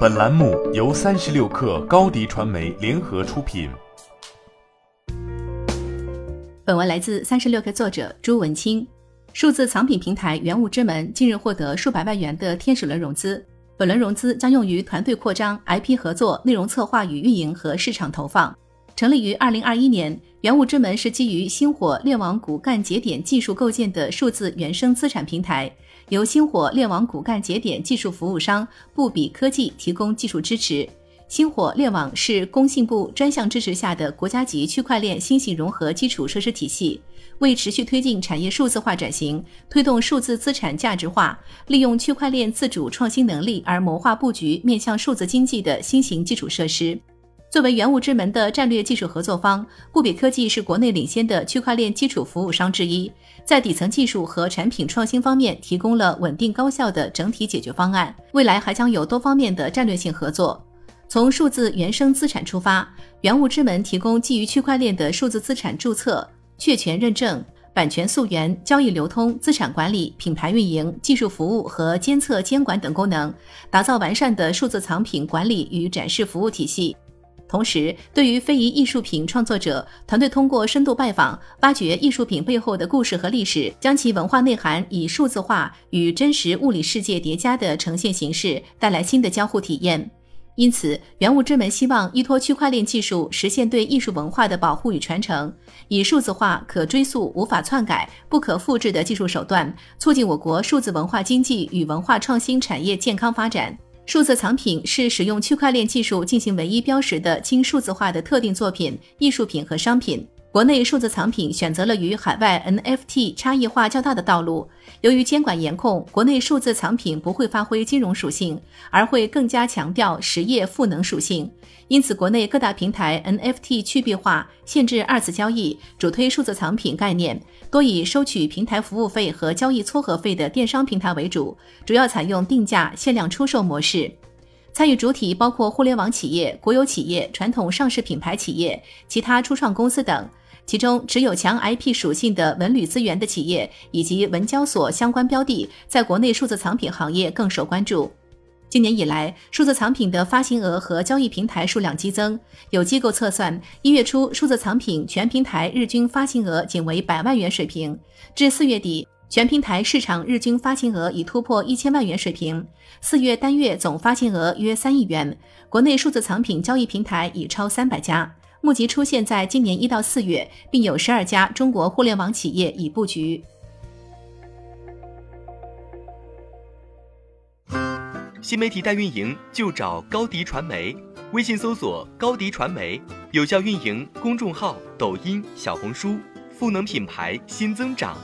本栏目由三十六氪高低传媒联合出品。本文来自三十六氪作者朱文清。数字藏品平台原物之门近日获得数百万元的天使轮融资，本轮融资将用于团队扩张、IP 合作、内容策划与运营和市场投放。成立于二零二一年，原物之门是基于星火链网骨干节点技术构建的数字原生资产平台，由星火链网骨干节点技术服务商布比科技提供技术支持。星火链网是工信部专项支持下的国家级区块链新型融合基础设施体系，为持续推进产业数字化转型，推动数字资产价值化，利用区块链自主创新能力而谋划布局面向数字经济的新型基础设施。作为原物之门的战略技术合作方，布比科技是国内领先的区块链基础服务商之一，在底层技术和产品创新方面提供了稳定高效的整体解决方案。未来还将有多方面的战略性合作。从数字原生资产出发，原物之门提供基于区块链的数字资产注册、确权认证、版权溯源、交易流通、资产管理、品牌运营、技术服务和监测监管等功能，打造完善的数字藏品管理与展示服务体系。同时，对于非遗艺术品创作者，团队通过深度拜访，挖掘艺术品背后的故事和历史，将其文化内涵以数字化与真实物理世界叠加的呈现形式，带来新的交互体验。因此，原物之门希望依托区块链技术，实现对艺术文化的保护与传承，以数字化、可追溯、无法篡改、不可复制的技术手段，促进我国数字文化经济与文化创新产业健康发展。数字藏品是使用区块链技术进行唯一标识的经数字化的特定作品、艺术品和商品。国内数字藏品选择了与海外 NFT 差异化较大的道路。由于监管严控，国内数字藏品不会发挥金融属性，而会更加强调实业赋能属性。因此，国内各大平台 NFT 去币化、限制二次交易，主推数字藏品概念，多以收取平台服务费和交易撮合费的电商平台为主，主要采用定价、限量出售模式。参与主体包括互联网企业、国有企业、传统上市品牌企业、其他初创公司等。其中，持有强 IP 属性的文旅资源的企业以及文交所相关标的，在国内数字藏品行业更受关注。今年以来，数字藏品的发行额和交易平台数量激增。有机构测算，一月初数字藏品全平台日均发行额仅为百万元水平，至四月底，全平台市场日均发行额已突破一千万元水平。四月单月总发行额约三亿元，国内数字藏品交易平台已超三百家。募集出现在今年一到四月，并有十二家中国互联网企业已布局。新媒体代运营就找高迪传媒，微信搜索高迪传媒，有效运营公众号、抖音、小红书，赋能品牌新增长。